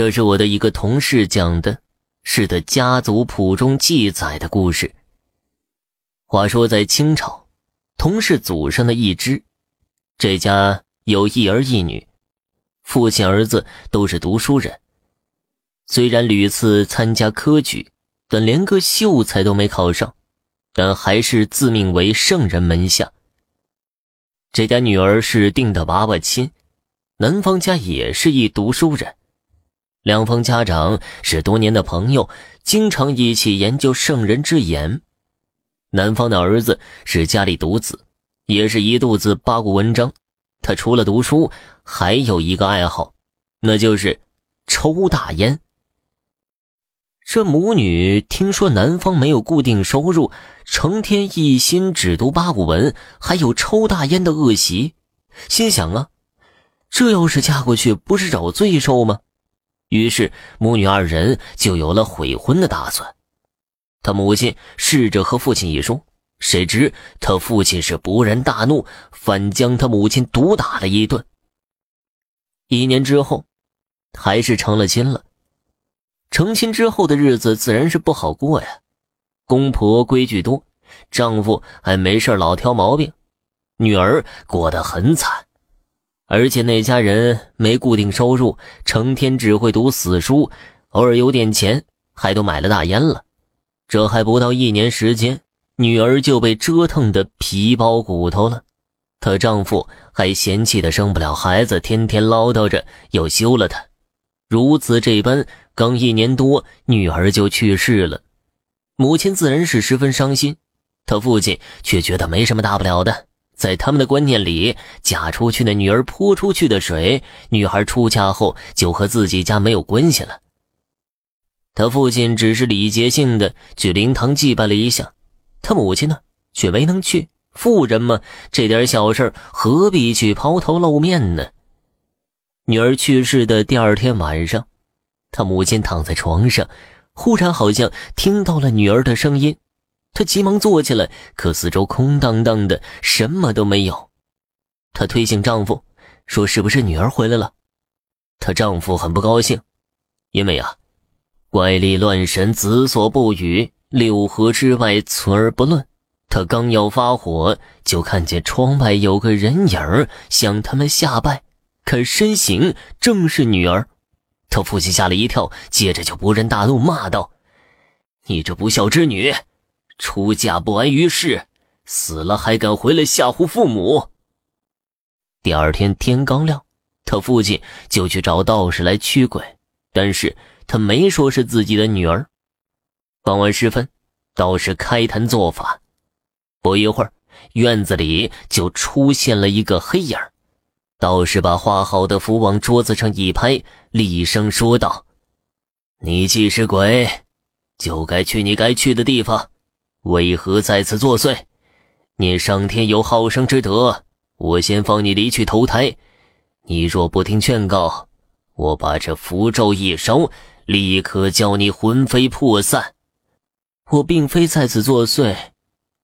这是我的一个同事讲的，是他家族谱中记载的故事。话说在清朝，同事祖上的一支，这家有一儿一女，父亲儿子都是读书人。虽然屡次参加科举，但连个秀才都没考上，但还是自命为圣人门下。这家女儿是定的娃娃亲，男方家也是一读书人。两方家长是多年的朋友，经常一起研究圣人之言。男方的儿子是家里独子，也是一肚子八股文章。他除了读书，还有一个爱好，那就是抽大烟。这母女听说男方没有固定收入，成天一心只读八股文，还有抽大烟的恶习，心想啊，这要是嫁过去，不是找罪受吗？于是母女二人就有了悔婚的打算。他母亲试着和父亲一说，谁知他父亲是勃然大怒，反将他母亲毒打了一顿。一年之后，还是成了亲了。成亲之后的日子自然是不好过呀，公婆规矩多，丈夫还没事老挑毛病，女儿过得很惨。而且那家人没固定收入，成天只会读死书，偶尔有点钱，还都买了大烟了。这还不到一年时间，女儿就被折腾得皮包骨头了。她丈夫还嫌弃的生不了孩子，天天唠叨着要休了她。如此这般，刚一年多，女儿就去世了。母亲自然是十分伤心，她父亲却觉得没什么大不了的。在他们的观念里，嫁出去的女儿泼出去的水，女孩出嫁后就和自己家没有关系了。他父亲只是礼节性的去灵堂祭拜了一下，他母亲呢却没能去。妇人嘛，这点小事何必去抛头露面呢？女儿去世的第二天晚上，他母亲躺在床上，忽然好像听到了女儿的声音。她急忙坐起来，可四周空荡荡的，什么都没有。她推醒丈夫，说：“是不是女儿回来了？”她丈夫很不高兴，因为啊，怪力乱神，子所不语，六合之外存而不论。他刚要发火，就看见窗外有个人影向他们下拜，可身形正是女儿。他父亲吓了一跳，接着就勃然大怒，骂道：“你这不孝之女！”出嫁不安于世，死了还敢回来吓唬父母。第二天天刚亮，他父亲就去找道士来驱鬼，但是他没说是自己的女儿。傍晚时分，道士开坛做法，不一会儿，院子里就出现了一个黑影道士把画好的符往桌子上一拍，厉声说道：“你既是鬼，就该去你该去的地方。”为何在此作祟？你上天有好生之德，我先放你离去投胎。你若不听劝告，我把这符咒一烧，立刻叫你魂飞魄散。我并非在此作祟，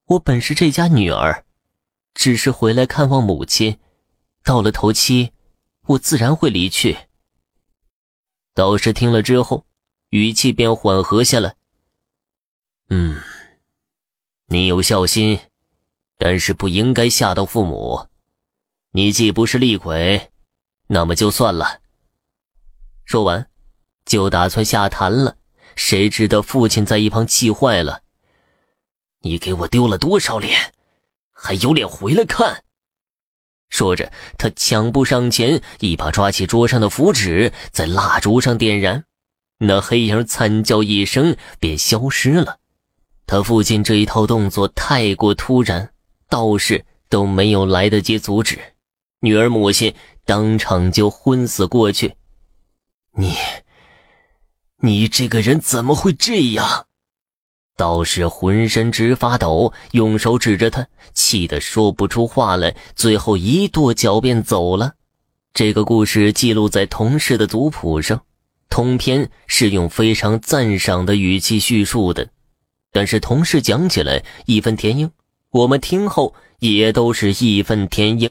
我本是这家女儿，只是回来看望母亲。到了头七，我自然会离去。道士听了之后，语气便缓和下来。嗯。你有孝心，但是不应该吓到父母。你既不是厉鬼，那么就算了。说完，就打算下坛了。谁知道父亲在一旁气坏了：“你给我丢了多少脸，还有脸回来看？”说着，他抢步上前，一把抓起桌上的符纸，在蜡烛上点燃。那黑影惨叫一声，便消失了。他父亲这一套动作太过突然，道士都没有来得及阻止，女儿母亲当场就昏死过去。你，你这个人怎么会这样？道士浑身直发抖，用手指着他，气得说不出话来，最后一跺脚便走了。这个故事记录在同事的族谱上，通篇是用非常赞赏的语气叙述的。但是同事讲起来义愤填膺，我们听后也都是义愤填膺。